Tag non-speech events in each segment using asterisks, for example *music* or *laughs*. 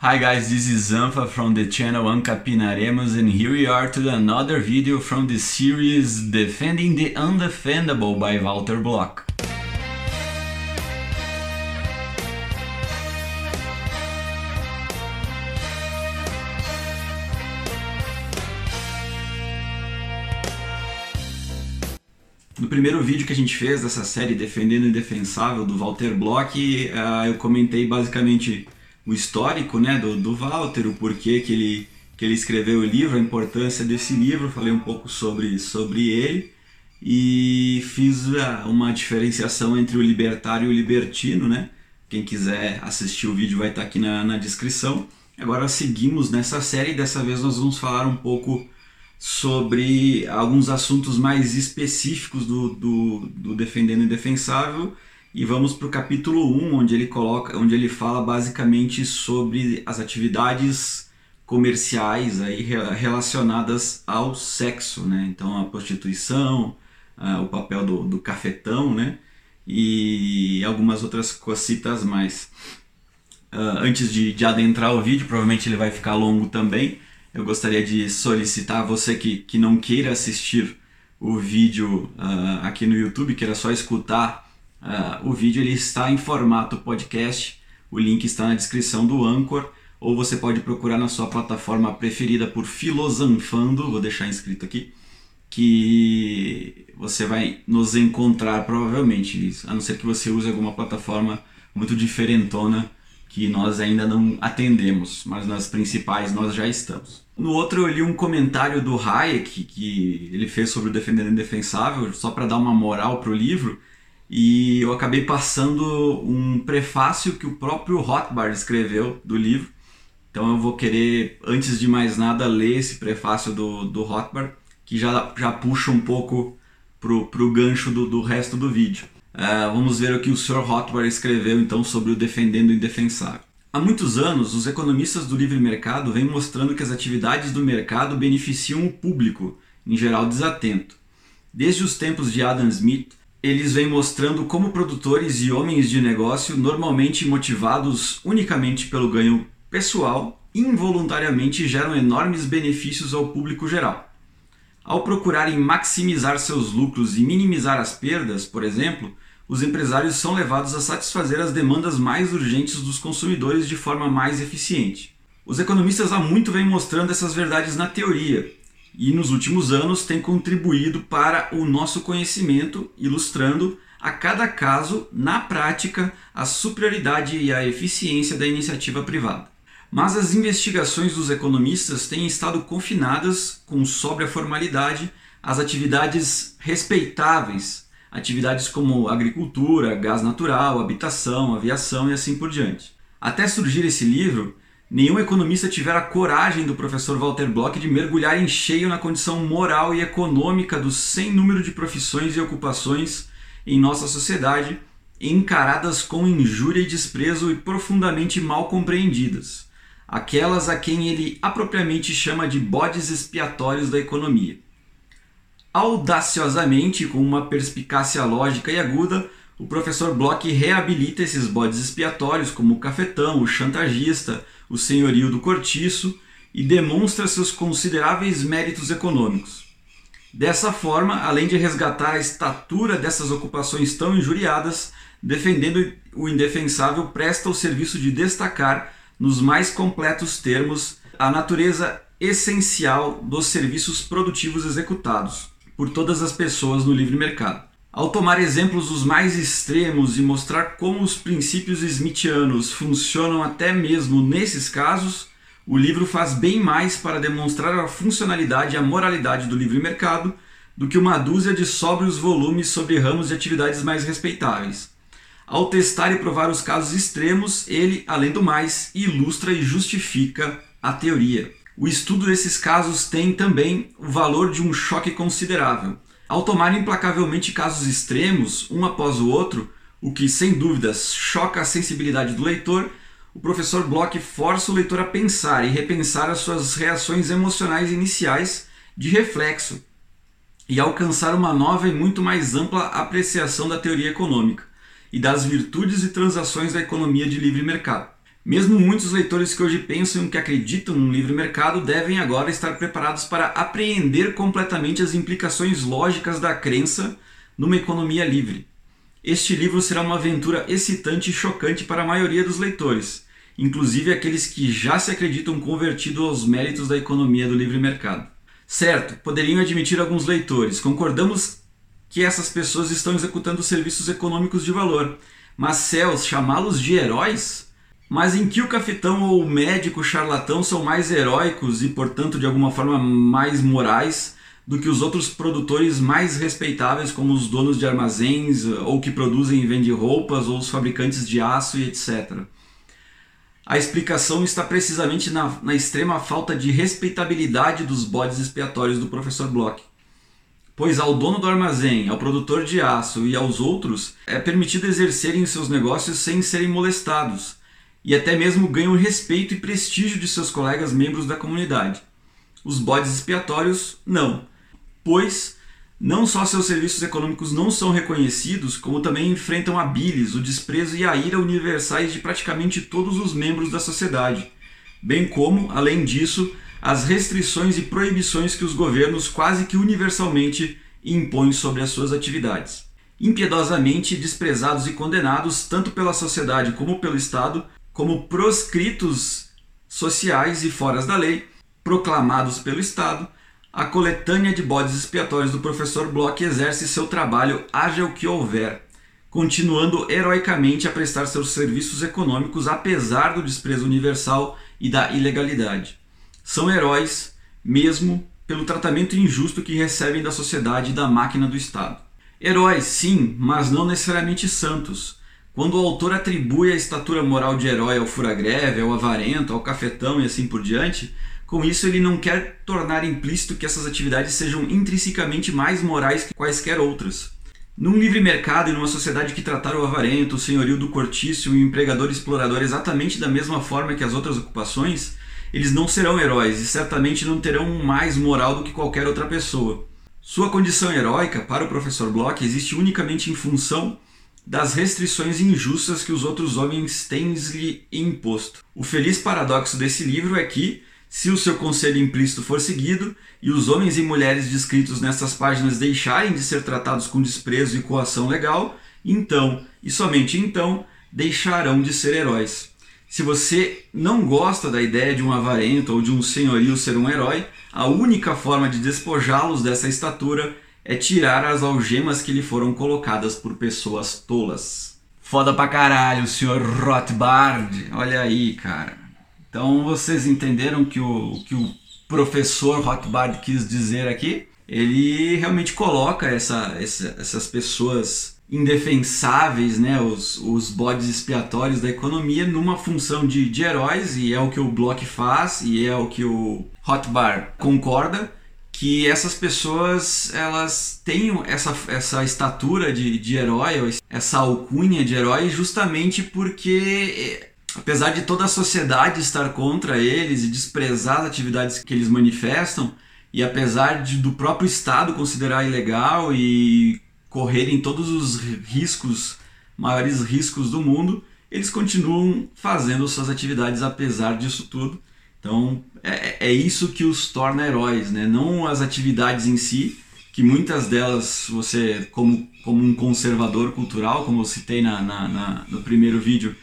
Hi guys, this is Zanfa from the channel Ancapinaremos and here we are to another video from the series Defending the Undefendable by Walter Block. No primeiro vídeo que a gente fez dessa série Defendendo o Indefensável do Walter Block, uh, eu comentei basicamente o histórico né, do, do Walter, o porquê que ele, que ele escreveu o livro, a importância desse livro, falei um pouco sobre, sobre ele e fiz uma diferenciação entre o libertário e o libertino, né? Quem quiser assistir o vídeo vai estar aqui na, na descrição. Agora seguimos nessa série dessa vez nós vamos falar um pouco sobre alguns assuntos mais específicos do, do, do Defendendo Indefensável e vamos para o capítulo 1, onde ele coloca, onde ele fala basicamente sobre as atividades comerciais aí relacionadas ao sexo, né? Então a prostituição, o papel do, do cafetão, né? E algumas outras cositas mais. Uh, antes de, de adentrar o vídeo, provavelmente ele vai ficar longo também. Eu gostaria de solicitar você que, que não queira assistir o vídeo uh, aqui no YouTube, queira só escutar Uh, o vídeo ele está em formato podcast, o link está na descrição do Anchor, ou você pode procurar na sua plataforma preferida por Filosofando, vou deixar inscrito aqui, que você vai nos encontrar provavelmente, a não ser que você use alguma plataforma muito diferentona que nós ainda não atendemos, mas nas principais nós já estamos. No outro eu li um comentário do Hayek que ele fez sobre o Defendendo Indefensável, só para dar uma moral para o livro, e eu acabei passando um prefácio que o próprio Rothbard escreveu do livro. Então eu vou querer, antes de mais nada, ler esse prefácio do, do Rothbard, que já, já puxa um pouco pro, pro gancho do, do resto do vídeo. Uh, vamos ver o que o Sr. Rothbard escreveu então sobre o Defendendo o Indefensável. Há muitos anos, os economistas do livre mercado vêm mostrando que as atividades do mercado beneficiam o público, em geral desatento. Desde os tempos de Adam Smith, eles vêm mostrando como produtores e homens de negócio, normalmente motivados unicamente pelo ganho pessoal, involuntariamente geram enormes benefícios ao público geral. Ao procurarem maximizar seus lucros e minimizar as perdas, por exemplo, os empresários são levados a satisfazer as demandas mais urgentes dos consumidores de forma mais eficiente. Os economistas há muito vêm mostrando essas verdades na teoria, e nos últimos anos tem contribuído para o nosso conhecimento, ilustrando a cada caso, na prática, a superioridade e a eficiência da iniciativa privada. Mas as investigações dos economistas têm estado confinadas, com sóbria formalidade, às atividades respeitáveis, atividades como agricultura, gás natural, habitação, aviação e assim por diante. Até surgir esse livro, Nenhum economista tivera a coragem do professor Walter Block de mergulhar em cheio na condição moral e econômica do sem número de profissões e ocupações em nossa sociedade, encaradas com injúria e desprezo e profundamente mal compreendidas, aquelas a quem ele apropriadamente chama de bodes expiatórios da economia. Audaciosamente, com uma perspicácia lógica e aguda, o professor Bloch reabilita esses bodes expiatórios como o cafetão, o chantagista, o senhorio do cortiço e demonstra seus consideráveis méritos econômicos. Dessa forma, além de resgatar a estatura dessas ocupações tão injuriadas, defendendo o indefensável, presta o serviço de destacar, nos mais completos termos, a natureza essencial dos serviços produtivos executados por todas as pessoas no livre mercado. Ao tomar exemplos os mais extremos e mostrar como os princípios smithianos funcionam até mesmo nesses casos, o livro faz bem mais para demonstrar a funcionalidade e a moralidade do livre mercado do que uma dúzia de sóbrios volumes sobre ramos de atividades mais respeitáveis. Ao testar e provar os casos extremos, ele, além do mais, ilustra e justifica a teoria. O estudo desses casos tem também o valor de um choque considerável ao tomar implacavelmente casos extremos, um após o outro, o que sem dúvidas choca a sensibilidade do leitor, o professor Bloch força o leitor a pensar e repensar as suas reações emocionais iniciais de reflexo e alcançar uma nova e muito mais ampla apreciação da teoria econômica e das virtudes e transações da economia de livre mercado. Mesmo muitos leitores que hoje pensam que acreditam no livre mercado devem agora estar preparados para apreender completamente as implicações lógicas da crença numa economia livre. Este livro será uma aventura excitante e chocante para a maioria dos leitores, inclusive aqueles que já se acreditam convertidos aos méritos da economia do livre mercado. Certo, poderiam admitir alguns leitores, concordamos que essas pessoas estão executando serviços econômicos de valor, mas céus, chamá-los de heróis? Mas em que o cafetão ou o médico charlatão são mais heróicos e, portanto, de alguma forma mais morais do que os outros produtores mais respeitáveis, como os donos de armazéns, ou que produzem e vendem roupas, ou os fabricantes de aço e etc. A explicação está precisamente na, na extrema falta de respeitabilidade dos bodes expiatórios do professor Bloch. Pois ao dono do armazém, ao produtor de aço e aos outros é permitido exercerem seus negócios sem serem molestados, e até mesmo ganham respeito e prestígio de seus colegas membros da comunidade. Os bodes expiatórios, não pois não só seus serviços econômicos não são reconhecidos, como também enfrentam a bilis, o desprezo e a ira universais de praticamente todos os membros da sociedade, bem como, além disso, as restrições e proibições que os governos quase que universalmente impõem sobre as suas atividades. Impiedosamente desprezados e condenados tanto pela sociedade como pelo Estado, como proscritos sociais e foras da lei, proclamados pelo Estado, a coletânea de bodes expiatórios do professor Bloch exerce seu trabalho haja o que houver, continuando heroicamente a prestar seus serviços econômicos apesar do desprezo universal e da ilegalidade. São heróis, mesmo pelo tratamento injusto que recebem da sociedade e da máquina do Estado. Heróis, sim, mas não necessariamente santos. Quando o autor atribui a estatura moral de herói ao fura-greve, ao avarento, ao cafetão e assim por diante, com isso, ele não quer tornar implícito que essas atividades sejam intrinsecamente mais morais que quaisquer outras. Num livre mercado e numa sociedade que tratar o avarento, o senhorio do cortício e o empregador explorador exatamente da mesma forma que as outras ocupações, eles não serão heróis e certamente não terão mais moral do que qualquer outra pessoa. Sua condição heróica, para o professor Bloch, existe unicamente em função das restrições injustas que os outros homens têm-lhe imposto. O feliz paradoxo desse livro é que, se o seu conselho implícito for seguido e os homens e mulheres descritos nessas páginas deixarem de ser tratados com desprezo e coação legal, então, e somente então, deixarão de ser heróis. Se você não gosta da ideia de um avarento ou de um senhorio ser um herói, a única forma de despojá-los dessa estatura é tirar as algemas que lhe foram colocadas por pessoas tolas. Foda pra caralho, senhor Rothbard. Olha aí, cara. Então vocês entenderam que o que o professor Rothbard quis dizer aqui? Ele realmente coloca essa, essa, essas pessoas indefensáveis, né, os, os bodes expiatórios da economia, numa função de, de heróis, e é o que o Bloch faz, e é o que o Rothbard concorda, que essas pessoas elas têm essa, essa estatura de, de herói, essa alcunha de herói, justamente porque apesar de toda a sociedade estar contra eles e desprezar as atividades que eles manifestam, e apesar de, do próprio Estado considerar ilegal e correrem todos os riscos, maiores riscos do mundo, eles continuam fazendo suas atividades apesar disso tudo. Então é, é isso que os torna heróis, né? não as atividades em si, que muitas delas você, como, como um conservador cultural, como eu citei na, na, na no primeiro vídeo,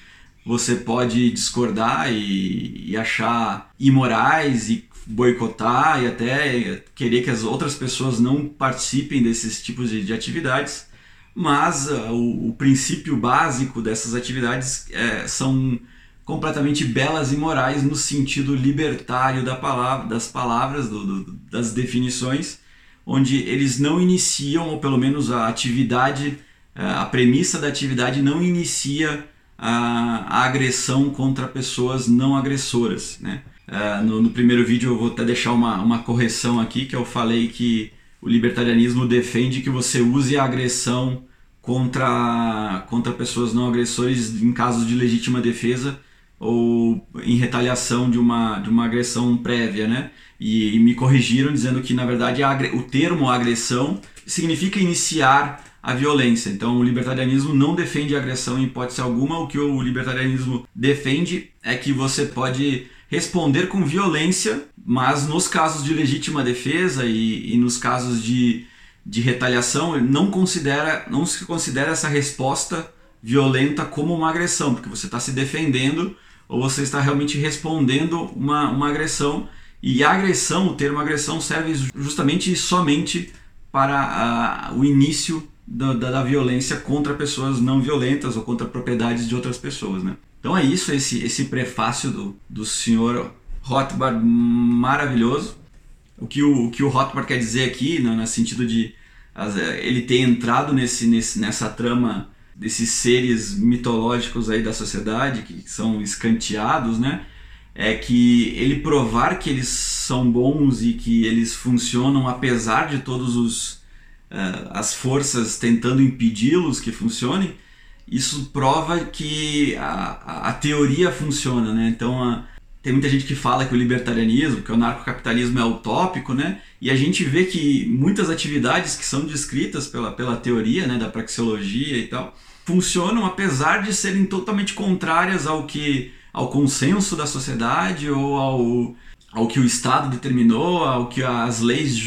você pode discordar e, e achar imorais e boicotar e até querer que as outras pessoas não participem desses tipos de, de atividades, mas uh, o, o, princípio básico dessas atividades é, são completamente belas e morais no sentido libertário da palavra, das palavras, do, do, das definições, onde eles não iniciam, ou pelo menos a atividade, uh, a premissa da atividade não inicia a, a agressão contra pessoas não agressoras. Né? Uh, no, no, primeiro vídeo eu vou até deixar uma, uma correção aqui, que eu falei que o libertarianismo defende que você use a agressão contra, contra pessoas não agressores em casos de legítima defesa ou em retaliação de uma, de uma agressão prévia, né? E, e me corrigiram dizendo que, na verdade, o termo agressão significa iniciar a violência. Então, o libertarianismo não defende agressão em hipótese alguma. O que o libertarianismo defende é que você pode responder com violência, mas nos casos de legítima defesa e, e nos casos de, de retaliação, não considera não se considera essa resposta violenta como uma agressão, porque você está se defendendo ou você está realmente respondendo uma, uma agressão. E a agressão, o termo agressão, serve justamente e somente para uh, o início da, da, da, violência contra pessoas não violentas ou contra propriedades de outras pessoas. Né? Então é isso, esse, esse prefácio do, do senhor Rothbard maravilhoso. O que o, o que o Rothbard quer dizer aqui, no, no sentido de as, ele ter entrado nesse, nesse, nessa trama desses seres mitológicos aí da sociedade que são escanteados, né? É que ele provar que eles são bons e que eles funcionam apesar de todos os uh, as forças tentando impedi-los que funcionem, isso prova que a, a, teoria funciona, né? Então a, tem muita gente que fala que o libertarianismo, que o narcocapitalismo é utópico, né? E a gente vê que muitas atividades que são descritas pela, pela teoria, né, da praxeologia e tal, funcionam apesar de serem totalmente contrárias ao que ao consenso da sociedade ou ao, ao que o Estado determinou, ao que as leis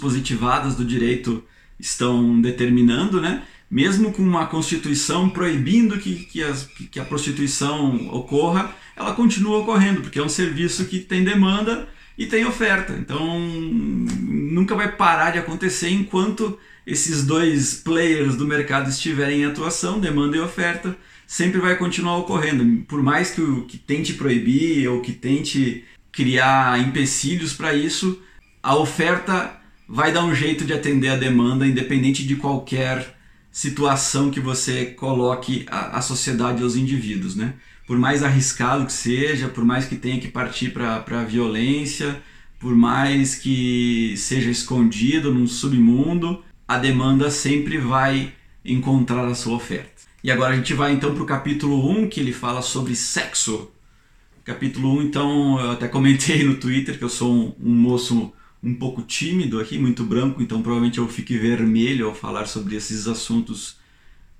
positivadas do direito estão determinando, né? Mesmo com uma constituição proibindo que, que, as, que a prostituição ocorra, ela continua ocorrendo, porque é um serviço que tem demanda e tem oferta. Então nunca vai parar de acontecer enquanto esses dois players do mercado estiverem em atuação, demanda e oferta, sempre vai continuar ocorrendo. Por mais que, o, que tente proibir ou que tente criar empecilhos para isso, a oferta vai dar um jeito de atender a demanda, independente de qualquer situação que você coloque a, a sociedade e os indivíduos, né? Por mais arriscado que seja, por mais que tenha que partir para a violência, por mais que seja escondido num submundo, a demanda sempre vai encontrar a sua oferta. E agora a gente vai então para o capítulo 1, que ele fala sobre sexo. Capítulo 1, então, eu até comentei no Twitter que eu sou um, um moço um pouco tímido aqui, muito branco, então provavelmente eu fique vermelho ao falar sobre esses assuntos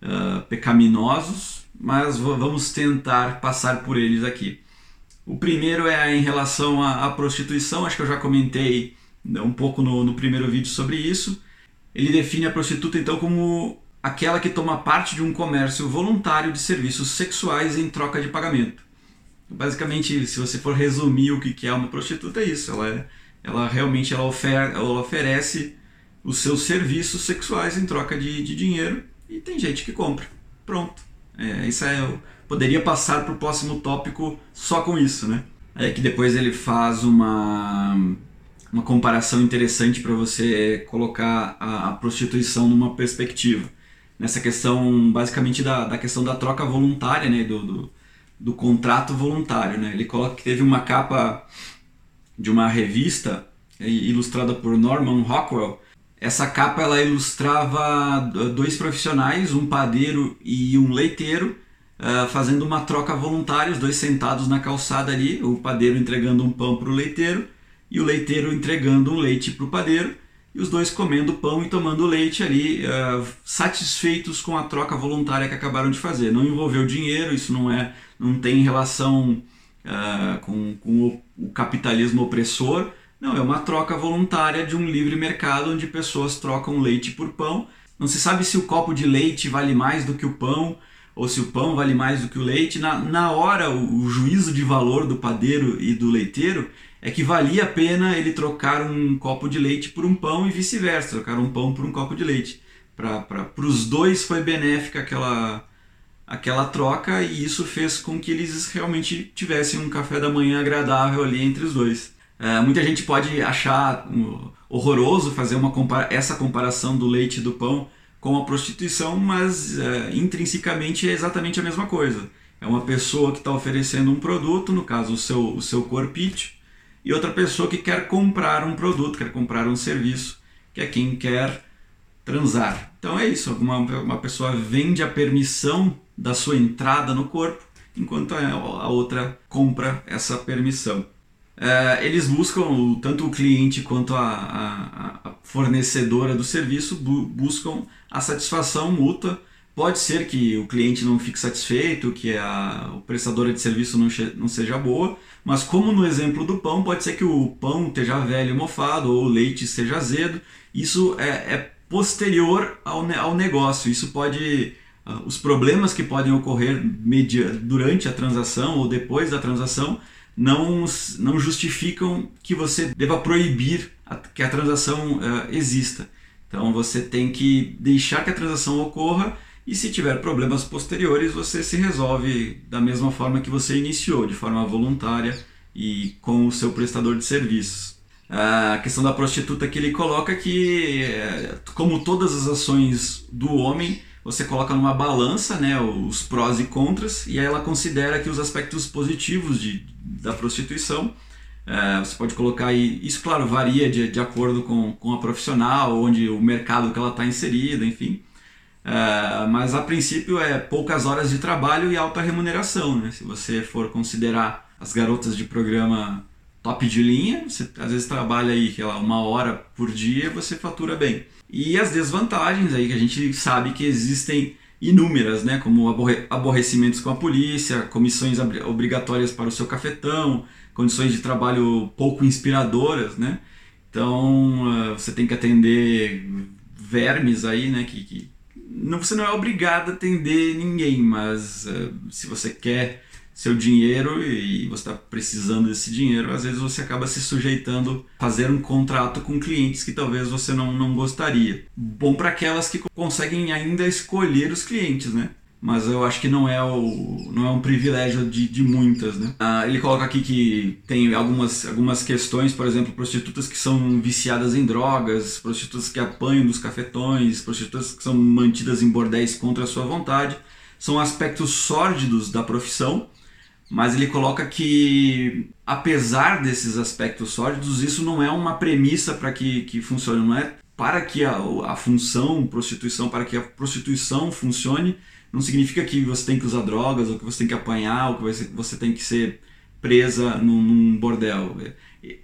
uh, pecaminosos, mas vamos tentar passar por eles aqui. O primeiro é em relação à, à prostituição, acho que eu já comentei né, um pouco no, no primeiro vídeo sobre isso. Ele define a prostituta então como aquela que toma parte de um comércio voluntário de serviços sexuais em troca de pagamento. Basicamente, se você for resumir o que é uma prostituta, é isso. Ela é ela realmente ela, ofer ela oferece os seus serviços sexuais em troca de, de dinheiro e tem gente que compra. Pronto. É, isso é, eu poderia passar para o próximo tópico só com isso, né? É que depois ele faz uma, uma comparação interessante para você colocar a, a, prostituição numa perspectiva. Nessa questão, basicamente, da, da questão da troca voluntária, né? Do, do, do contrato voluntário, né? Ele coloca que teve uma capa de uma revista ilustrada por Norman Rockwell. Essa capa ela ilustrava dois profissionais, um padeiro e um leiteiro, uh, fazendo uma troca voluntária, os dois sentados na calçada ali, o padeiro entregando um pão para o leiteiro e o leiteiro entregando um leite para o padeiro, e os dois comendo pão e tomando leite ali, uh, satisfeitos com a troca voluntária que acabaram de fazer. Não envolveu dinheiro, isso não é, não tem relação uh, com, com o, o, capitalismo opressor. Não, é uma troca voluntária de um livre mercado onde pessoas trocam leite por pão. Não se sabe se o copo de leite vale mais do que o pão ou se o pão vale mais do que o leite. Na, na hora, o, o juízo de valor do padeiro e do leiteiro é que valia a pena ele trocar um copo de leite por um pão e vice-versa, trocar um pão por um copo de leite. Para os dois foi benéfica aquela, aquela troca e isso fez com que eles realmente tivessem um café da manhã agradável ali entre os dois. É, muita gente pode achar horroroso fazer uma compara essa comparação do leite e do pão com a prostituição, mas é, intrinsecamente é exatamente a mesma coisa. É uma pessoa que está oferecendo um produto, no caso o seu, o seu corpite, e outra pessoa que quer comprar um produto, quer comprar um serviço, que é quem quer transar. Então é isso, uma, uma pessoa vende a permissão da sua entrada no corpo, enquanto a outra compra essa permissão. É, eles buscam, tanto o cliente quanto a, a, a fornecedora do serviço, bu buscam a satisfação mútua. Pode ser que o cliente não fique satisfeito, que a, o prestador de serviço não, não seja boa, mas como no exemplo do pão, pode ser que o pão esteja velho e mofado ou o leite esteja azedo. Isso é, é posterior ao, ao negócio. Isso pode uh, os problemas que podem ocorrer durante a transação ou depois da transação não, não justificam que você deva proibir a, que a transação uh, exista. Então você tem que deixar que a transação ocorra e se tiver problemas posteriores você se resolve da mesma forma que você iniciou, de forma voluntária e com o seu prestador de serviços. A questão da prostituta que ele coloca que, eh, como todas as ações do homem, você coloca numa balança né, os prós e contras, e aí ela considera que os aspectos positivos de, da prostituição, é, você pode colocar aí, isso claro varia de, de acordo com, com a profissional, onde o mercado que ela está inserida, enfim, é, mas a princípio é poucas horas de trabalho e alta remuneração, né? se você for considerar as garotas de programa top de linha, você às vezes trabalha aí, sei lá, uma hora por dia, você fatura bem. E as desvantagens aí que a gente sabe que existem inúmeras, né, como aborre aborrecimentos com a polícia, comissões obrigatórias para o seu cafetão, condições de trabalho pouco inspiradoras, né? Então uh, você tem que atender vermes aí, né? Que, que não, você não é obrigado a atender ninguém, mas uh, se você quer seu dinheiro e você está precisando desse dinheiro, às vezes você acaba se sujeitando a fazer um contrato com clientes que talvez você não, não gostaria. Bom para aquelas que conseguem ainda escolher os clientes, né? Mas eu acho que não é, o, não é um privilégio de, de muitas, né? Ah, ele coloca aqui que tem algumas, algumas questões, por exemplo, prostitutas que são viciadas em drogas, prostitutas que apanham dos cafetões, prostitutas que são mantidas em bordéis contra a sua vontade. São aspectos sórdidos da profissão mas ele coloca que, apesar desses aspectos sólidos, isso não é uma premissa para que, que funcione, não é para que a, a função prostituição, para que a prostituição funcione, não significa que você tem que usar drogas, ou que você tem que apanhar, ou que você, você tem que ser presa num, num bordel.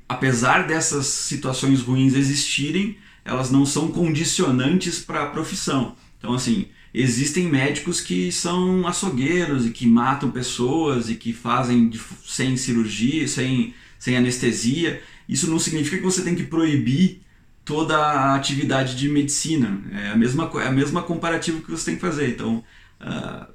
Apesar dessas situações ruins existirem, elas não são condicionantes para a profissão. Então, assim, existem médicos que são açougueiros e que matam pessoas e que fazem sem cirurgia, sem, sem anestesia. Isso não significa que você tem que proibir toda a atividade de medicina. É a mesma, é a mesma comparativa que você tem que fazer. Então, uh,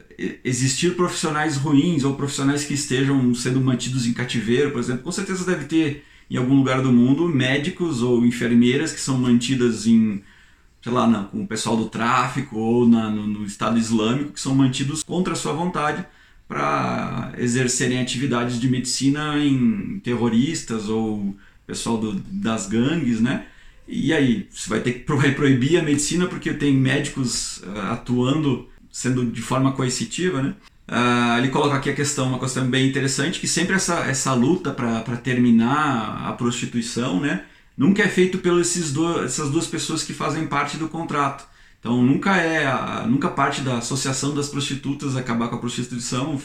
existir profissionais ruins ou profissionais que estejam sendo mantidos em cativeiro, por exemplo, com certeza deve ter em algum lugar do mundo médicos ou enfermeiras que são mantidas em sei lá, na, com o pessoal do tráfico ou na, no, no, Estado Islâmico, que são mantidos contra a sua vontade para exercerem atividades de medicina em terroristas ou pessoal do, das gangues, né? E aí, você vai ter que *laughs* vai proibir a medicina porque tem médicos uh, atuando, sendo de forma coercitiva, né? Uh, ele coloca aqui a questão, uma questão bem interessante, que sempre essa, essa luta para terminar a prostituição, né? Nunca é feito pelas essas duas pessoas que fazem parte do contrato. Então nunca é nunca parte da associação das prostitutas acabar com a prostituição,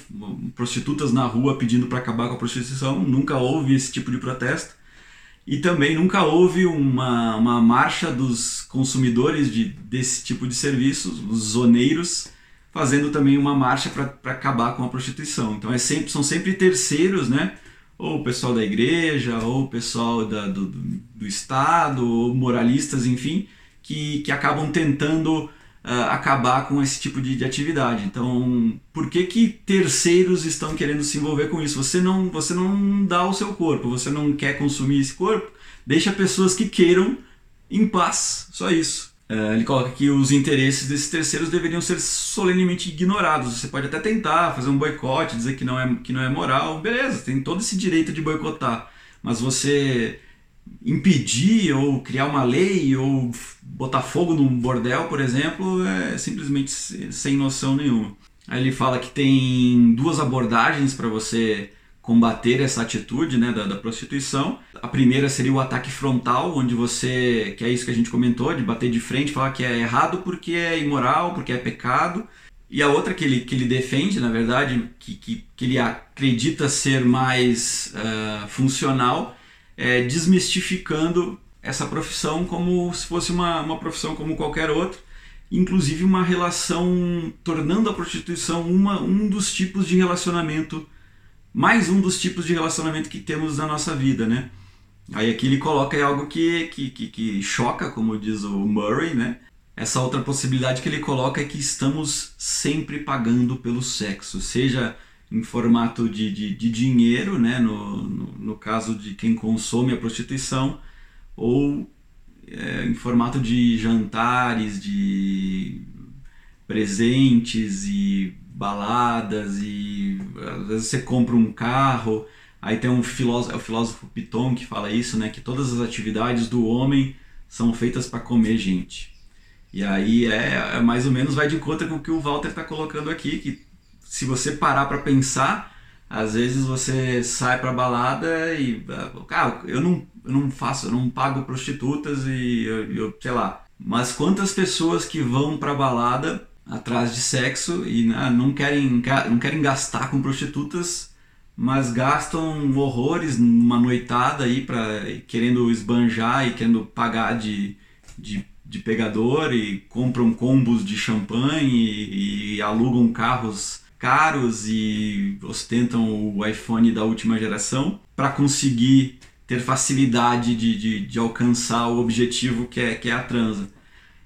prostitutas na rua pedindo para acabar com a prostituição, nunca houve esse tipo de protesto. E também nunca houve uma, uma marcha dos consumidores de, desse tipo de serviços, os zoneiros, fazendo também uma marcha para acabar com a prostituição. Então é sempre, são sempre terceiros, né? Ou o pessoal da igreja, ou o pessoal da, do, do Estado, ou moralistas, enfim, que, que acabam tentando uh, acabar com esse tipo de, de, atividade. Então, por que, que terceiros estão querendo se envolver com isso? Você não, você não dá o seu corpo, você não quer consumir esse corpo, deixa pessoas que queiram em paz, só isso. Uh, ele coloca que os interesses desses terceiros deveriam ser solenemente ignorados. Você pode até tentar fazer um boicote, dizer que não é, que não é moral, beleza, tem todo esse direito de boicotar, mas você impedir ou criar uma lei ou botar fogo num bordel, por exemplo, é simplesmente sem noção nenhuma. Aí ele fala que tem duas abordagens para você combater essa atitude né, da, da, prostituição. A primeira seria o ataque frontal, onde você, que é isso que a gente comentou, de bater de frente, falar que é errado porque é imoral, porque é pecado. E a outra que ele, que ele defende, na verdade, que, que, que ele acredita ser mais uh, funcional, é desmistificando essa profissão como se fosse uma, uma profissão como qualquer outra inclusive uma relação, tornando a prostituição uma, um dos tipos de relacionamento, mais um dos tipos de relacionamento que temos na nossa vida, né? Aí aqui ele coloca algo que, que, que, que choca, como diz o Murray, né? Essa outra possibilidade que ele coloca é que estamos sempre pagando pelo sexo, seja em formato de, de, de dinheiro, né? No, no, no, caso de quem consome a prostituição, ou é, em formato de jantares, de presentes e baladas, e às vezes você compra um carro Aí tem um filósofo, é o filósofo Piton que fala isso, né? Que todas as atividades do homem são feitas para comer gente. E aí é, é, mais ou menos vai de conta com o que o Walter está colocando aqui, que se você parar para pensar, às vezes você sai para balada e cara, eu não, eu não faço, eu não pago prostitutas e eu, eu sei lá. Mas quantas pessoas que vão para balada atrás de sexo e né, não querem não querem gastar com prostitutas mas gastam horrores numa noitada aí para querendo esbanjar e querendo pagar de, de, de pegador e compram combos de champanhe e, e, alugam carros caros e ostentam o iPhone da última geração para conseguir ter facilidade de, de, de, alcançar o objetivo que é, que é a transa.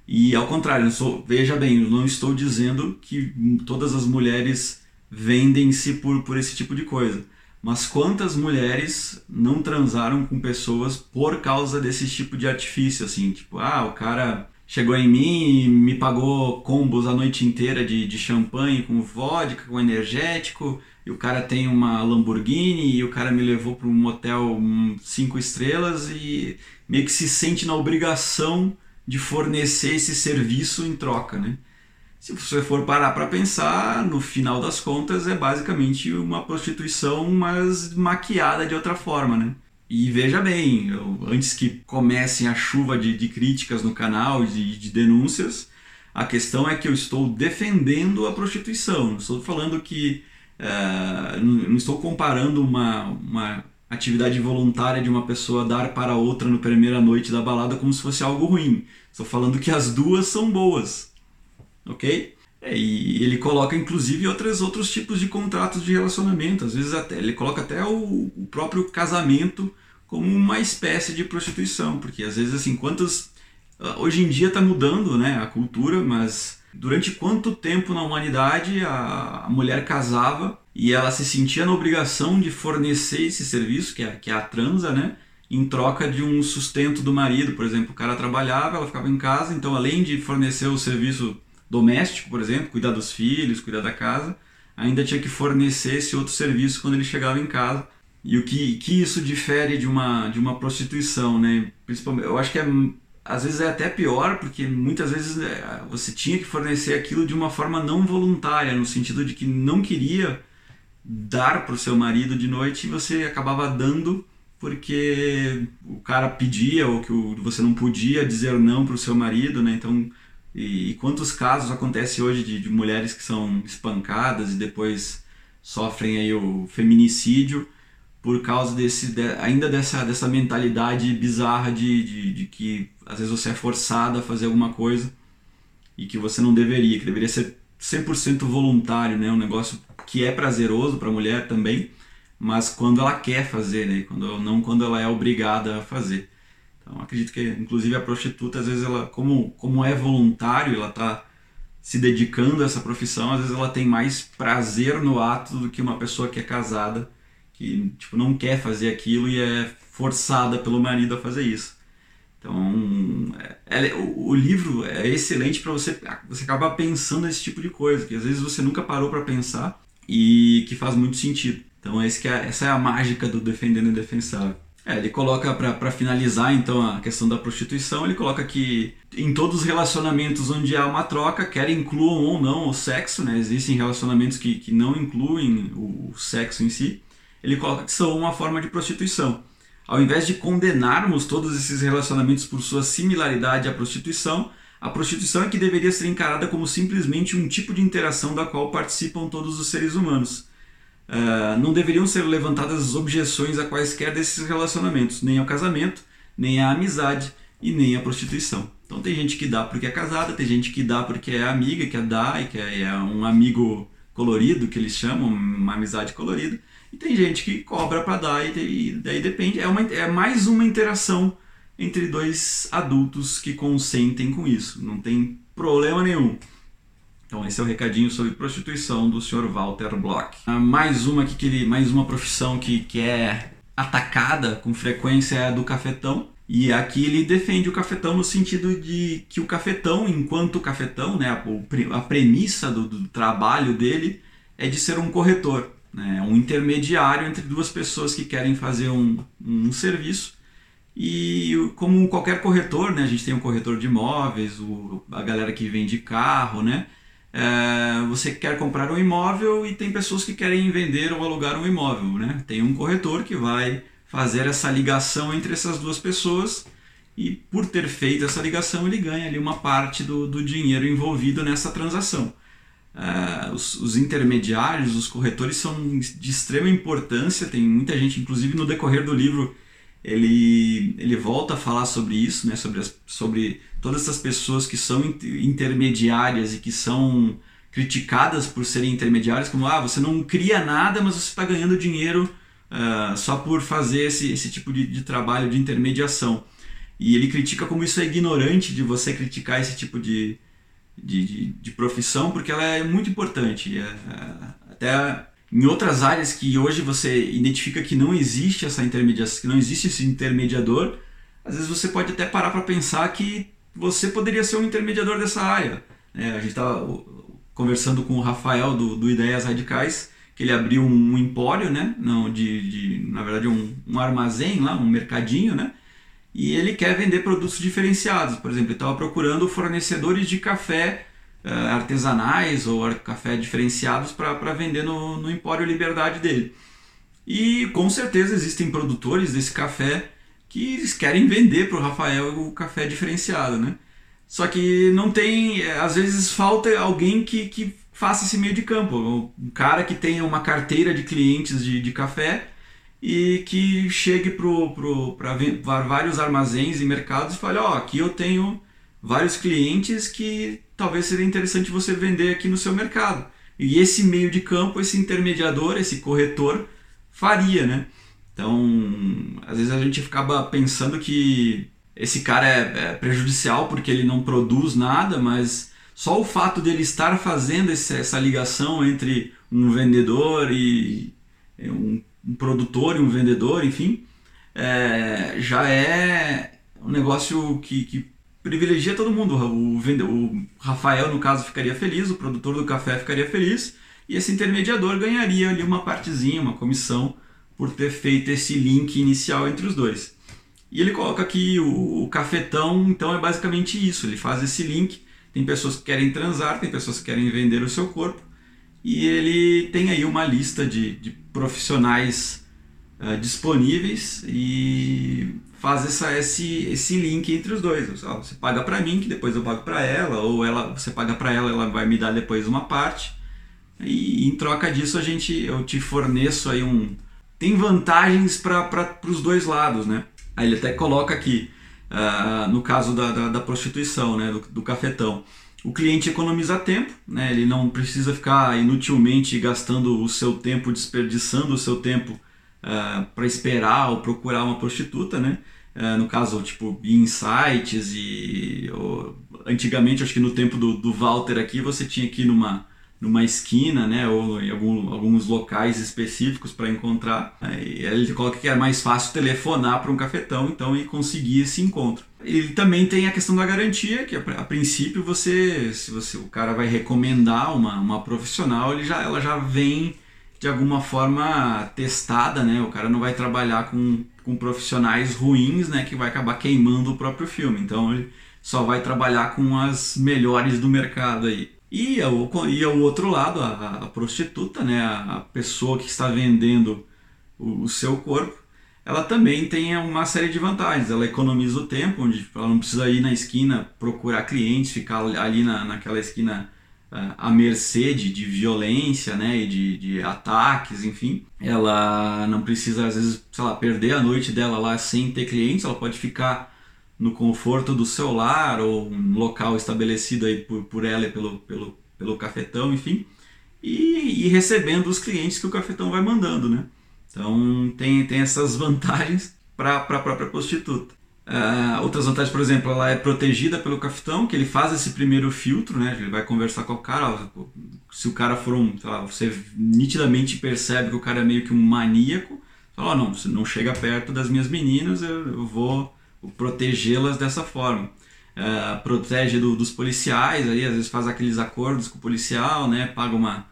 E ao contrário, sou, veja bem, eu não estou dizendo que todas as mulheres vendem-se por, por esse tipo de coisa. Mas quantas mulheres não transaram com pessoas por causa desse tipo de artifício, assim, tipo, ah, o cara chegou em mim e me pagou combos a noite inteira de, de champanhe com vodka, com energético, e o cara tem uma Lamborghini e o cara me levou para um motel cinco estrelas e meio que se sente na obrigação de fornecer esse serviço em troca, né? Se você for parar para pensar, no final das contas é basicamente uma prostituição, mas maquiada de outra forma, né? E veja bem, eu, antes que comecem a chuva de, de críticas no canal, de, de denúncias, a questão é que eu estou defendendo a prostituição. Não estou falando que. Uh, não estou comparando uma, uma atividade voluntária de uma pessoa dar para outra no primeira noite da balada como se fosse algo ruim. Estou falando que as duas são boas ok? É, e ele coloca inclusive outros, outros tipos de contratos de relacionamento, às vezes até ele coloca até o, o próprio casamento como uma espécie de prostituição, porque às vezes assim, quantos ah, hoje em dia está mudando, né, a cultura, mas durante quanto tempo na humanidade a, a mulher casava e ela se sentia na obrigação de fornecer esse serviço, que é, que é a transa, né? em troca de um sustento do marido. Por exemplo, o cara trabalhava, ela ficava em casa, então além de fornecer o serviço doméstico, por exemplo, cuidar dos filhos, cuidar da casa, ainda tinha que fornecer esse outro serviço quando ele chegava em casa. E o que, que isso difere de uma, de uma prostituição, né? Principalmente, eu acho que é, às vezes é até pior, porque muitas vezes é, você tinha que fornecer aquilo de uma forma não voluntária, no sentido de que não queria dar para o seu marido de noite e você acabava dando porque o cara pedia ou que você não podia dizer não para o seu marido, né? Então e, e quantos casos acontece hoje de, de, mulheres que são espancadas e depois sofrem aí o feminicídio por causa desse de, ainda dessa, dessa mentalidade bizarra de, de, de, que às vezes você é forçado a fazer alguma coisa e que você não deveria, que deveria ser 100% voluntário, né? Um negócio que é prazeroso para a mulher também, mas quando ela quer fazer, né? Quando, não quando ela é obrigada a fazer. Então acredito que inclusive a prostituta às vezes ela como como é voluntário, ela está se dedicando a essa profissão, às vezes ela tem mais prazer no ato do que uma pessoa que é casada, que tipo não quer fazer aquilo e é forçada pelo marido a fazer isso. Então, é, é, o, o, livro é excelente para você você acabar pensando nesse tipo de coisa, que às vezes você nunca parou para pensar e que faz muito sentido. Então, esse que é, essa é a mágica do Defendendo o Indefensável. É, ele coloca para finalizar então a questão da prostituição, ele coloca que em todos os relacionamentos onde há uma troca, quer incluam ou não o sexo, né? Existem relacionamentos que, que não incluem o sexo em si. Ele coloca que são uma forma de prostituição. Ao invés de condenarmos todos esses relacionamentos por sua similaridade à prostituição, a prostituição é que deveria ser encarada como simplesmente um tipo de interação da qual participam todos os seres humanos uh, não deveriam ser levantadas objeções a quaisquer desses relacionamentos, nem ao casamento, nem à amizade e nem à prostituição. Então tem gente que dá porque é casada, tem gente que dá porque é amiga, quer dar e que é um amigo colorido, que eles chamam, uma amizade colorida. E tem gente que cobra para dar e, e, daí depende. É, uma, é mais uma interação entre dois adultos que consentem com isso. Não tem problema nenhum. Então esse é o recadinho sobre prostituição do Sr. Walter Block. Ah, mais uma que ele, mais uma profissão que, que é atacada com frequência é a do cafetão. E aqui ele defende o cafetão no sentido de que o cafetão, enquanto cafetão, né, a, premissa do, do trabalho dele é de ser um corretor, né, um intermediário entre duas pessoas que querem fazer um, um serviço. E como qualquer corretor, né, a gente tem um corretor de imóveis, o, a galera que vende carro, né, é, você quer comprar um imóvel e tem pessoas que querem vender ou alugar um imóvel, né? Tem um corretor que vai fazer essa ligação entre essas duas pessoas e por ter feito essa ligação ele ganha ali uma parte do, do dinheiro envolvido nessa transação. Uh, os, os, intermediários, os corretores são de extrema importância, tem muita gente, inclusive no decorrer do livro, ele, ele volta a falar sobre isso, né, sobre, as, sobre todas essas pessoas que são intermediárias e que são criticadas por serem intermediárias, como ah, você não cria nada, mas você está ganhando dinheiro uh, só por fazer esse, esse tipo de, de trabalho de intermediação. E ele critica como isso é ignorante de você criticar esse tipo de, de, de, de profissão, porque ela é muito importante. É, é, até em outras áreas que hoje você identifica que não existe essa intermediação, que não existe esse intermediador, às vezes você pode até parar para pensar que você poderia ser um intermediador dessa área. É, a gente estava conversando com o Rafael do, do Ideias Radicais, que ele abriu um, um empório, né? Não, de, de, na verdade, um, um armazém lá, um mercadinho, né? E ele quer vender produtos diferenciados. Por exemplo, ele estava procurando fornecedores de café artesanais ou café diferenciados para vender no, no Empório Liberdade dele. E com certeza existem produtores desse café que querem vender para o Rafael o café diferenciado, né? Só que não tem, eh, às vezes falta alguém que, que faça esse meio de campo. Um cara que tenha uma carteira de clientes de, de café e que chegue para vários armazéns e mercados e fale, ó, oh, aqui eu tenho vários clientes que talvez seria interessante você vender aqui no seu mercado. E esse meio de campo, esse intermediador, esse corretor faria, né? Então, às vezes a gente acaba pensando que esse cara é, é prejudicial porque ele não produz nada, mas só o fato dele estar fazendo essa ligação entre um vendedor e um, um produtor e um vendedor, enfim, é, já é um negócio que, que privilegia todo mundo. O, o Rafael, no caso, ficaria feliz, o produtor do café ficaria feliz, e esse intermediador ganharia ali uma partezinha, uma comissão, por ter feito esse link inicial entre os dois. E ele coloca aqui o, o cafetão, então é basicamente isso, ele faz esse link tem pessoas que querem transar, tem pessoas que querem vender o seu corpo. E ele tem aí uma lista de, de profissionais uh, disponíveis e faz essa, esse, esse link entre os dois. Você paga para mim, que depois eu pago para ela, ou ela, você paga para ela, ela vai me dar depois uma parte. E em troca disso a gente, eu te forneço aí um. Tem vantagens para os dois lados, né? Aí ele até coloca aqui uh, no caso da, da, da prostituição, né, do, do, cafetão. O cliente economiza tempo, né, ele não precisa ficar inutilmente gastando o seu tempo, desperdiçando o seu tempo ah, para esperar ou procurar uma prostituta, né? Uh, no caso, tipo, em sites e... Ou, antigamente, acho que no tempo do, do Walter aqui, você tinha que ir numa numa esquina, né, ou em algum, alguns locais específicos para encontrar. Aí ele coloca que é mais fácil telefonar para um cafetão, então e conseguir esse encontro. Ele também tem a questão da garantia, que a, a princípio você, se você o cara vai recomendar uma, uma profissional, ele já, ela já vem de alguma forma testada, né? O cara não vai trabalhar com, com profissionais ruins, né, que vai acabar queimando o próprio filme. Então ele só vai trabalhar com as melhores do mercado aí. E ao, e ao outro lado, a, a prostituta, né, a, a, pessoa que está vendendo o, o, seu corpo, ela também tem uma série de vantagens. Ela economiza o tempo, onde ela não precisa ir na esquina procurar clientes, ficar ali na, naquela esquina à mercê de, de violência né, e de, de ataques, enfim. Ela não precisa, às vezes, sei lá, perder a noite dela lá sem ter clientes, ela pode ficar no conforto do seu lar ou um local estabelecido aí por, por ela e pelo, pelo, pelo cafetão, enfim, e, e recebendo os clientes que o cafetão vai mandando, né? Então tem, tem essas *laughs* vantagens para a própria prostituta. Uh, outras vantagens, por exemplo, ela é protegida pelo cafetão, que ele faz esse primeiro filtro, né? Ele vai conversar com o cara. Se o cara for um. Lá, você nitidamente percebe que o cara é meio que um maníaco. Fala, oh, não, você não chega perto das minhas meninas, eu, eu vou protegê-las dessa forma. Uh, protege do, dos policiais, aí às vezes faz aqueles acordos com o policial, né? Paga uma.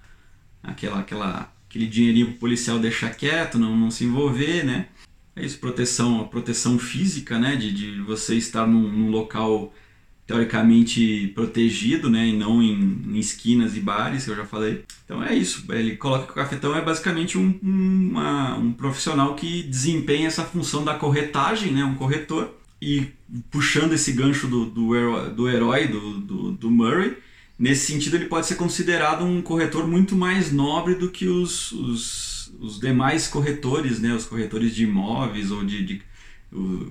aquela, aquela, aquele dinheirinho pro policial deixar quieto, não, não se envolver, né? É isso, proteção, a proteção física, né, de, de você estar num, num, local teoricamente protegido, né, e não em, em, esquinas e bares, que eu já falei. Então é isso, ele coloca que o cafetão é basicamente um, um, uma, um profissional que desempenha essa função da corretagem, né, um corretor, e puxando esse gancho do, do, herói, do, herói do, do, do Murray, nesse sentido ele pode ser considerado um corretor muito mais nobre do que os, os os demais corretores, né, os corretores de imóveis ou de, de,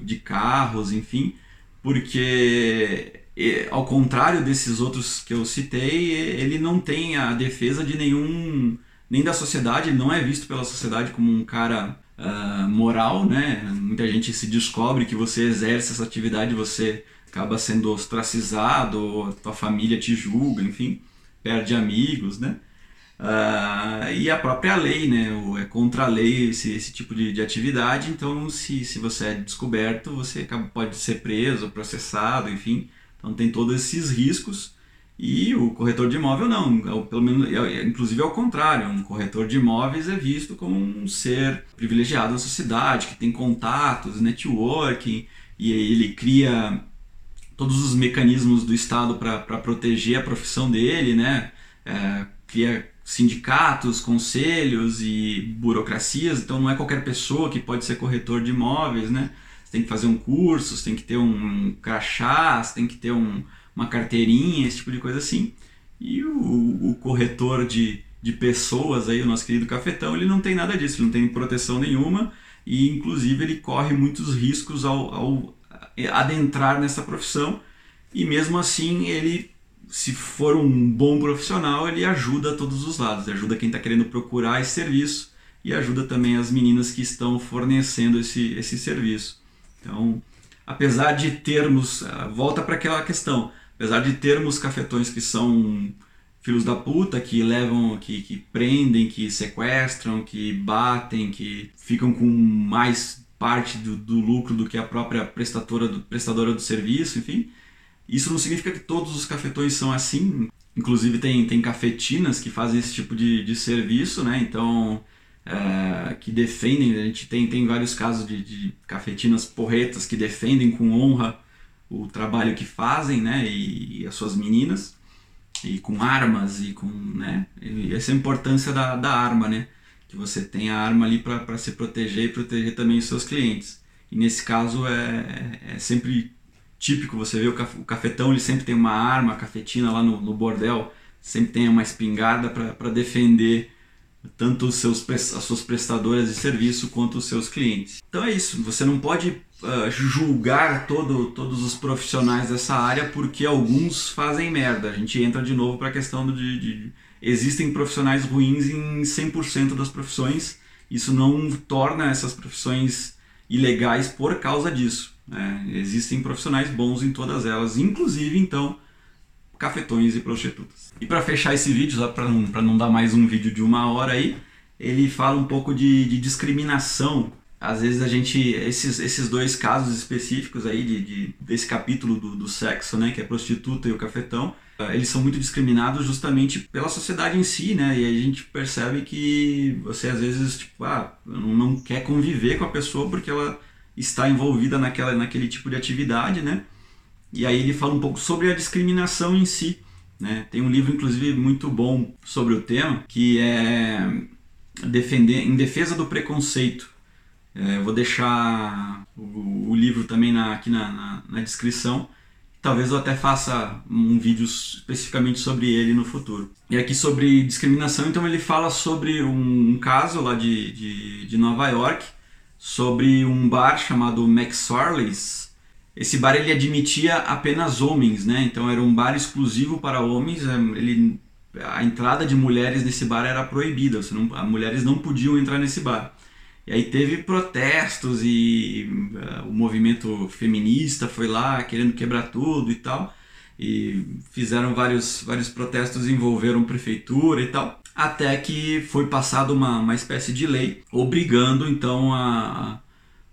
de carros, enfim, porque ao contrário desses outros que eu citei, ele não tem a defesa de nenhum nem da sociedade, não é visto pela sociedade como um cara uh, moral, né? Muita gente se descobre que você exerce essa atividade, você acaba sendo ostracizado, tua família te julga, enfim, perde amigos, né? Uh, e a própria lei, né? É contra a lei esse, esse tipo de, de atividade, então se, se você é descoberto, você pode ser preso, processado, enfim. Então tem todos esses riscos. E o corretor de imóvel não, é pelo menos, é, é, inclusive ao contrário, um corretor de imóveis é visto como um ser privilegiado na sociedade, que tem contatos, networking, e ele cria todos os mecanismos do Estado para proteger a profissão dele, né? É, cria sindicatos, conselhos e burocracias, então não é qualquer pessoa que pode ser corretor de imóveis, né? Você tem que fazer um curso, você tem que ter um crachá, você tem que ter um, uma carteirinha, esse tipo de coisa assim. E o, o corretor de, de pessoas aí, o nosso querido cafetão, ele não tem nada disso, ele não tem proteção nenhuma e inclusive ele corre muitos riscos ao, ao adentrar nessa profissão e mesmo assim ele se for um bom profissional, ele ajuda a todos os lados, ajuda quem está querendo procurar esse serviço e ajuda também as meninas que estão fornecendo esse, esse serviço. Então, apesar de termos, ah, volta para aquela questão, apesar de termos cafetões que são filhos da puta, que levam, que, que prendem, que sequestram, que batem, que ficam com mais parte do, do lucro do que a própria prestadora do, prestadora do serviço, enfim, isso não significa que todos os cafetões são assim. Inclusive tem, tem cafetinas que fazem esse tipo de, de serviço, né? Então, é, que defendem, a gente tem, tem vários casos de, de cafetinas porretas que defendem com honra o trabalho que fazem, né? E, e as suas meninas, e com armas e com, né? E essa é a importância da, da arma, né? Que você tem a arma ali para se proteger e proteger também os seus clientes. E nesse caso é, é sempre típico, você vê o, cafetão, ele sempre tem uma arma, a cafetina lá no, no bordel, sempre tem uma espingarda para defender tanto os seus, as suas prestadoras de serviço quanto os seus clientes. Então é isso, você não pode uh, julgar todo, todos os profissionais dessa área porque alguns fazem merda. A gente entra de novo para a questão de, de. Existem profissionais ruins em 100% das profissões, isso não torna essas profissões ilegais por causa disso. Né? Existem profissionais bons em todas elas, inclusive então cafetões e prostitutas. E para fechar esse vídeo, só para não, não dar mais um vídeo de uma hora aí, ele fala um pouco de, de discriminação. Às vezes a gente, esses, esses dois casos específicos aí de, de desse capítulo do, do sexo, né, que é a prostituta e o cafetão, eles são muito discriminados justamente pela sociedade em si, né? E a gente percebe que você às vezes tipo, ah, não quer conviver com a pessoa porque ela está envolvida naquela, naquele tipo de atividade, né? E aí ele fala um pouco sobre a discriminação em si, né? Tem um livro, inclusive, muito bom sobre o tema, que é defender, Em Defesa do Preconceito. É, eu vou deixar o, o livro também na, aqui na, na, na, descrição. Talvez eu até faça um vídeo especificamente sobre ele no futuro. E aqui sobre discriminação, então ele fala sobre um, um caso lá de, de, de Nova York, sobre um bar chamado McSorley's esse bar ele admitia apenas homens, né? Então era um bar exclusivo para homens. É, ele, a entrada de mulheres nesse bar era proibida. Você não, as mulheres não podiam entrar nesse bar. E aí teve protestos e uh, o movimento feminista foi lá querendo quebrar tudo e tal. E fizeram vários, vários protestos, envolveram prefeitura e tal. Até que foi passada uma, uma espécie de lei obrigando então a, a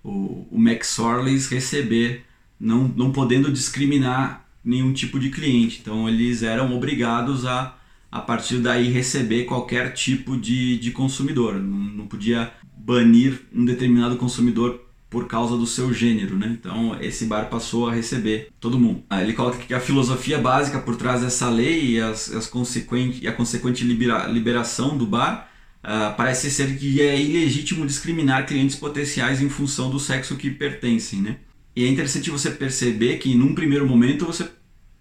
o, o Max Orleys receber não, não podendo discriminar nenhum tipo de cliente. Então eles eram obrigados a, a partir daí, receber qualquer tipo de, de consumidor. Não, não podia banir um determinado consumidor por causa do seu gênero, né? Então esse bar passou a receber todo mundo. Ah, ele coloca que a filosofia básica por trás dessa lei e, as, as consequente, e a consequente libera, liberação do bar uh, parece ser que é ilegítimo discriminar clientes potenciais em função do sexo que pertencem, né? E é interessante você perceber que num primeiro momento você,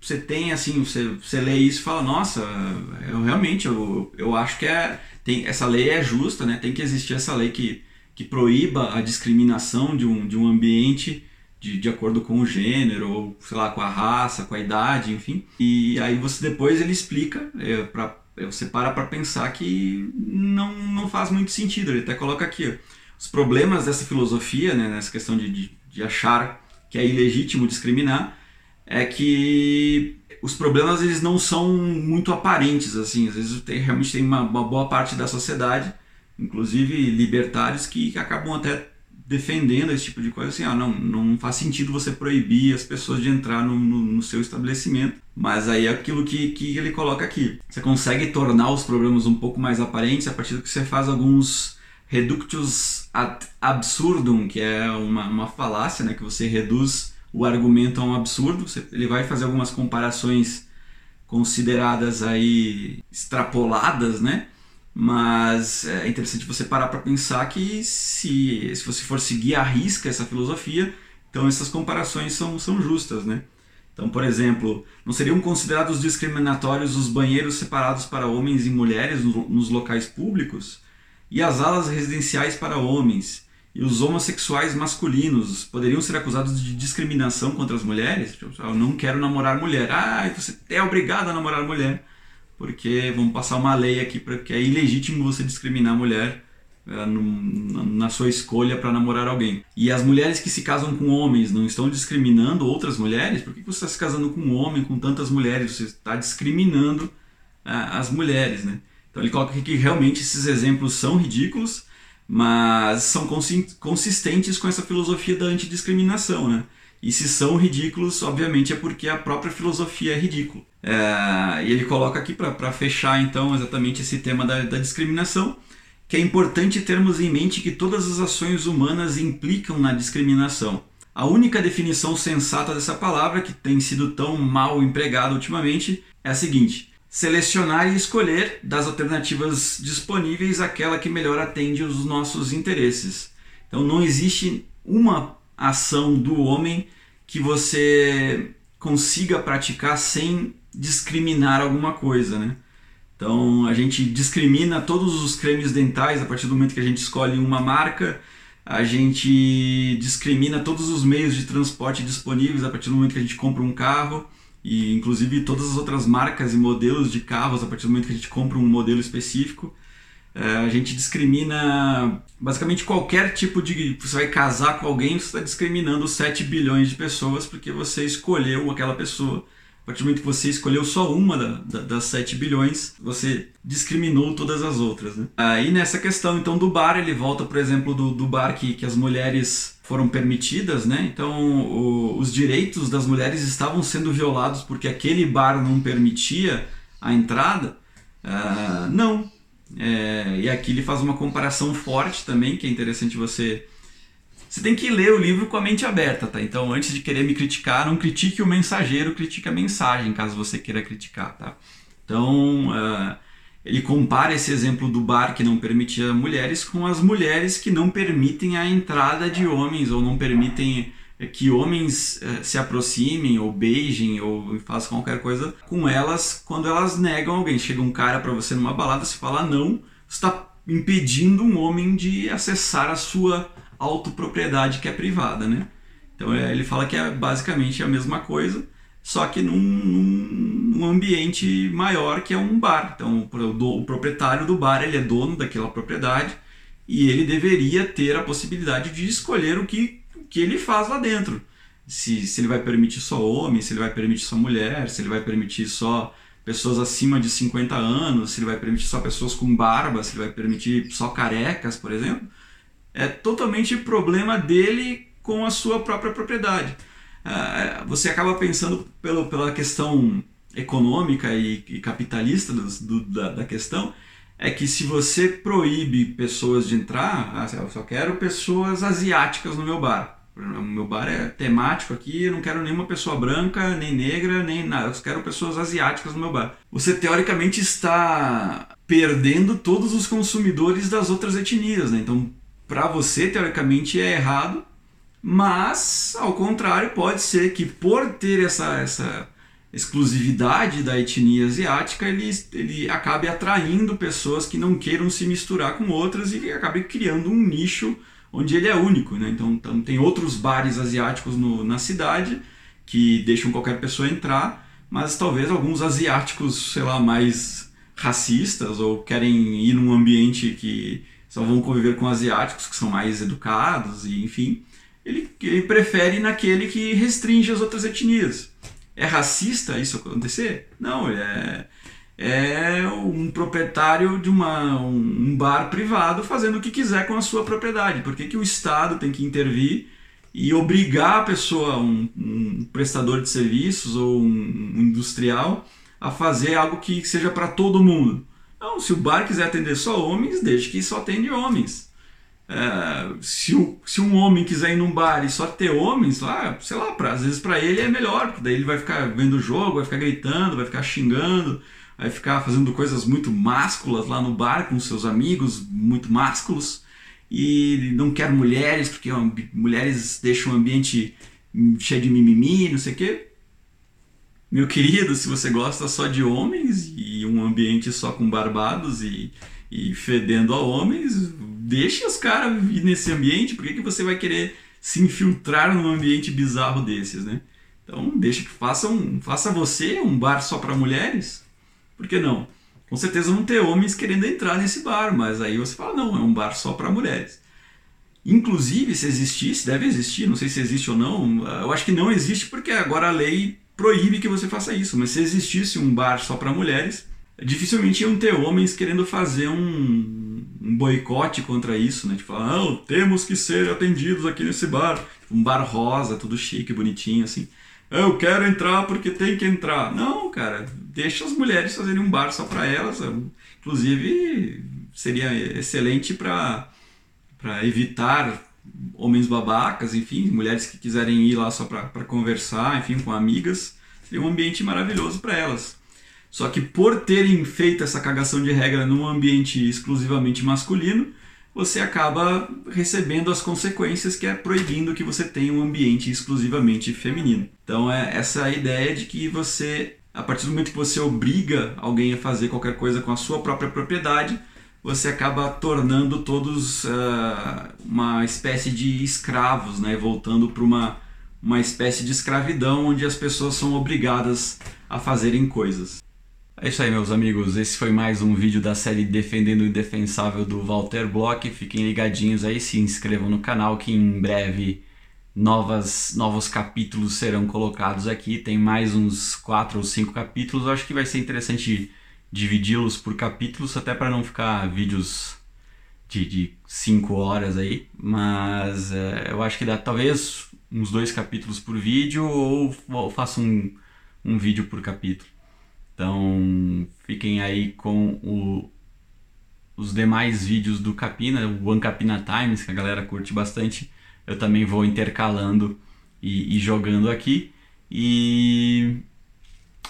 você tem assim, você, você lê isso e fala, nossa, eu realmente eu, eu acho que é, tem, essa lei é justa, né? Tem que existir essa lei que, que proíba a discriminação de um, de um ambiente de, de acordo com o gênero, ou sei lá, com a raça, com a idade, enfim. E aí você depois ele explica, é, pra, você para para pensar que não, não faz muito sentido. Ele até coloca aqui, ó, os problemas dessa filosofia, né, nessa questão de, de, de achar que é ilegítimo discriminar, é que os problemas eles não são muito aparentes assim às vezes tem, realmente tem uma, uma, boa parte da sociedade inclusive libertários que, que, acabam até defendendo esse tipo de coisa assim ah, não não faz sentido você proibir as pessoas de entrar no, no, no seu estabelecimento mas aí é aquilo que, que ele coloca aqui você consegue tornar os problemas um pouco mais aparentes a partir do que você faz alguns reductus ad absurdum, que é uma, uma falácia, né, que você reduz o argumento a um absurdo. Você, ele vai fazer algumas comparações consideradas aí extrapoladas, né? Mas é interessante você parar para pensar que se, se você for seguir à risca essa filosofia, então essas comparações são, são justas, né? Então, por exemplo, não seriam considerados discriminatórios os banheiros separados para homens e mulheres nos locais públicos? e as alas residenciais para homens e os homossexuais masculinos poderiam ser acusados de discriminação contra as mulheres? Eu não quero namorar mulher. Ah, você é obrigado a namorar mulher. Porque vamos passar uma lei aqui porque é ilegítimo você discriminar a mulher é, no, na sua escolha para namorar alguém. E as mulheres que se casam com homens não estão discriminando outras mulheres? Por que você está se casando com um homem, com tantas mulheres? Você está discriminando uh, as mulheres, né? Então ele coloca aqui que realmente esses exemplos são ridículos, mas são consistentes com essa filosofia da antidiscriminação, né? E se são ridículos, obviamente é porque a própria filosofia é ridícula. É, e ele coloca aqui para fechar então exatamente esse tema da, da discriminação, que é importante termos em mente que todas as ações humanas implicam na discriminação. A única definição sensata dessa palavra, que tem sido tão mal empregada ultimamente, é a seguinte: selecionar e escolher das alternativas disponíveis aquela que melhor atende os nossos interesses. Então não existe uma ação do homem que você consiga praticar sem discriminar alguma coisa, né? Então a gente discrimina todos os cremes dentais a partir do momento que a gente escolhe uma marca, a gente discrimina todos os meios de transporte disponíveis a partir do momento que a gente compra um carro e inclusive todas as outras marcas e modelos de carros a partir do momento que a gente compra um modelo específico. É, a gente discrimina basicamente qualquer tipo de. Você vai casar com alguém, você está discriminando 7 bilhões de pessoas porque você escolheu aquela pessoa. A partir do momento que você escolheu só uma da, da, das 7 bilhões, você discriminou todas as outras. Né? Aí nessa questão então do bar, ele volta, por exemplo, do, do bar que, que as mulheres foram permitidas, né? Então o, os direitos das mulheres estavam sendo violados porque aquele bar não permitia a entrada? Uh, não. É, e aqui ele faz uma comparação forte também, que é interessante você. Você tem que ler o livro com a mente aberta, tá? Então, antes de querer me criticar, não critique o mensageiro, critique a mensagem, caso você queira criticar, tá? Então, uh, ele compara esse exemplo do bar que não permitia mulheres com as mulheres que não permitem a entrada de homens ou não permitem que homens eh, se aproximem ou beijem ou façam qualquer coisa com elas quando elas negam alguém. Chega um cara para você numa balada, você fala não, está impedindo um homem de acessar a sua autopropriedade que é privada, né? Então é, ele fala que é basicamente a mesma coisa, só que num, num, ambiente maior que é um bar. Então o, o proprietário do bar ele é dono daquela propriedade e ele deveria ter a possibilidade de escolher o que, que ele faz lá dentro. Se, se ele vai permitir só homem, se ele vai permitir só mulher, se ele vai permitir só pessoas acima de 50 anos, se ele vai permitir só pessoas com barba, se ele vai permitir só carecas, por exemplo, é totalmente problema dele com a sua própria propriedade. É, você acaba pensando pelo, pela questão econômica e, e capitalista do, do, da, da, questão, é que se você proíbe pessoas de entrar, ah, eu só quero pessoas asiáticas no meu bar. O meu bar é temático aqui, eu não quero nenhuma pessoa branca, nem negra, nem nada. Eu quero pessoas asiáticas no meu bar. Você teoricamente está perdendo todos os consumidores das outras etnias, né? Então, para você, teoricamente, é errado, mas, ao contrário, pode ser que por ter essa, essa exclusividade da etnia asiática, ele, ele acabe atraindo pessoas que não queiram se misturar com outras e acabe criando um nicho onde ele é único. Né? Então, tem outros bares asiáticos no, na cidade que deixam qualquer pessoa entrar, mas talvez alguns asiáticos, sei lá, mais racistas ou querem ir num ambiente que só vão conviver com asiáticos que são mais educados e enfim, ele, ele prefere naquele que restringe as outras etnias. É racista isso acontecer? Não, é é um proprietário de uma, um bar privado fazendo o que quiser com a sua propriedade. Por que, que o Estado tem que intervir e obrigar a pessoa, um, um prestador de serviços ou um, um industrial, a fazer algo que seja para todo mundo? Não, se o bar quiser atender só homens, deixe que só atende homens. É, se, o, se um homem quiser ir num bar e só ter homens lá, sei lá, pra, às vezes para ele é melhor, porque daí ele vai ficar vendo o jogo, vai ficar gritando, vai ficar xingando vai ficar fazendo coisas muito másculas lá no bar com seus amigos, muito másculos, e não quer mulheres, porque mulheres deixam o ambiente cheio de mimimi, não sei o quê. Meu querido, se você gosta só de homens e um ambiente só com barbados e, e fedendo a homens, deixe os caras ir nesse ambiente, por que, que você vai querer se infiltrar num ambiente bizarro desses, né? Então, deixa que façam, faça você um bar só para mulheres por que não? Com certeza vão ter homens querendo entrar nesse bar, mas aí você fala, não, é um bar só para mulheres. Inclusive, se existisse, deve existir, não sei se existe ou não, eu acho que não existe porque agora a lei proíbe que você faça isso, mas se existisse um bar só para mulheres, dificilmente iam ter homens querendo fazer um, um boicote contra isso, né? Tipo, não, temos que ser atendidos aqui nesse bar. Um bar rosa, tudo chique, bonitinho, assim eu quero entrar porque tem que entrar. Não, cara, deixa as mulheres fazerem um bar só para elas. Inclusive, seria excelente para evitar homens babacas, enfim, mulheres que quiserem ir lá só para conversar, enfim, com amigas. Seria um ambiente maravilhoso para elas. Só que por terem feito essa cagação de regra num ambiente exclusivamente masculino, você acaba recebendo as consequências que é proibindo que você tenha um ambiente exclusivamente feminino. Então é essa ideia de que você, a partir do momento que você obriga alguém a fazer qualquer coisa com a sua própria propriedade, você acaba tornando todos uh, uma espécie de escravos, né? voltando para uma, uma espécie de escravidão onde as pessoas são obrigadas a fazerem coisas. É isso aí, meus amigos. Esse foi mais um vídeo da série Defendendo o Indefensável do Walter Block. Fiquem ligadinhos aí, se inscrevam no canal que em breve novas, novos capítulos serão colocados aqui. Tem mais uns quatro ou cinco capítulos. Eu acho que vai ser interessante dividi-los por capítulos, até para não ficar vídeos de, de cinco horas aí. Mas é, eu acho que dá talvez uns dois capítulos por vídeo ou, ou faço um, um vídeo por capítulo. Então fiquem aí com o, os demais vídeos do Capina, o One Capina Times, que a galera curte bastante. Eu também vou intercalando e, e jogando aqui. E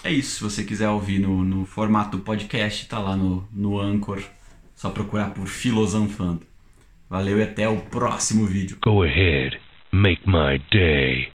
é isso. Se você quiser ouvir no, no formato podcast, tá lá no, no Anchor. Só procurar por Filosofando. Valeu e até o próximo vídeo. Go ahead, make my day.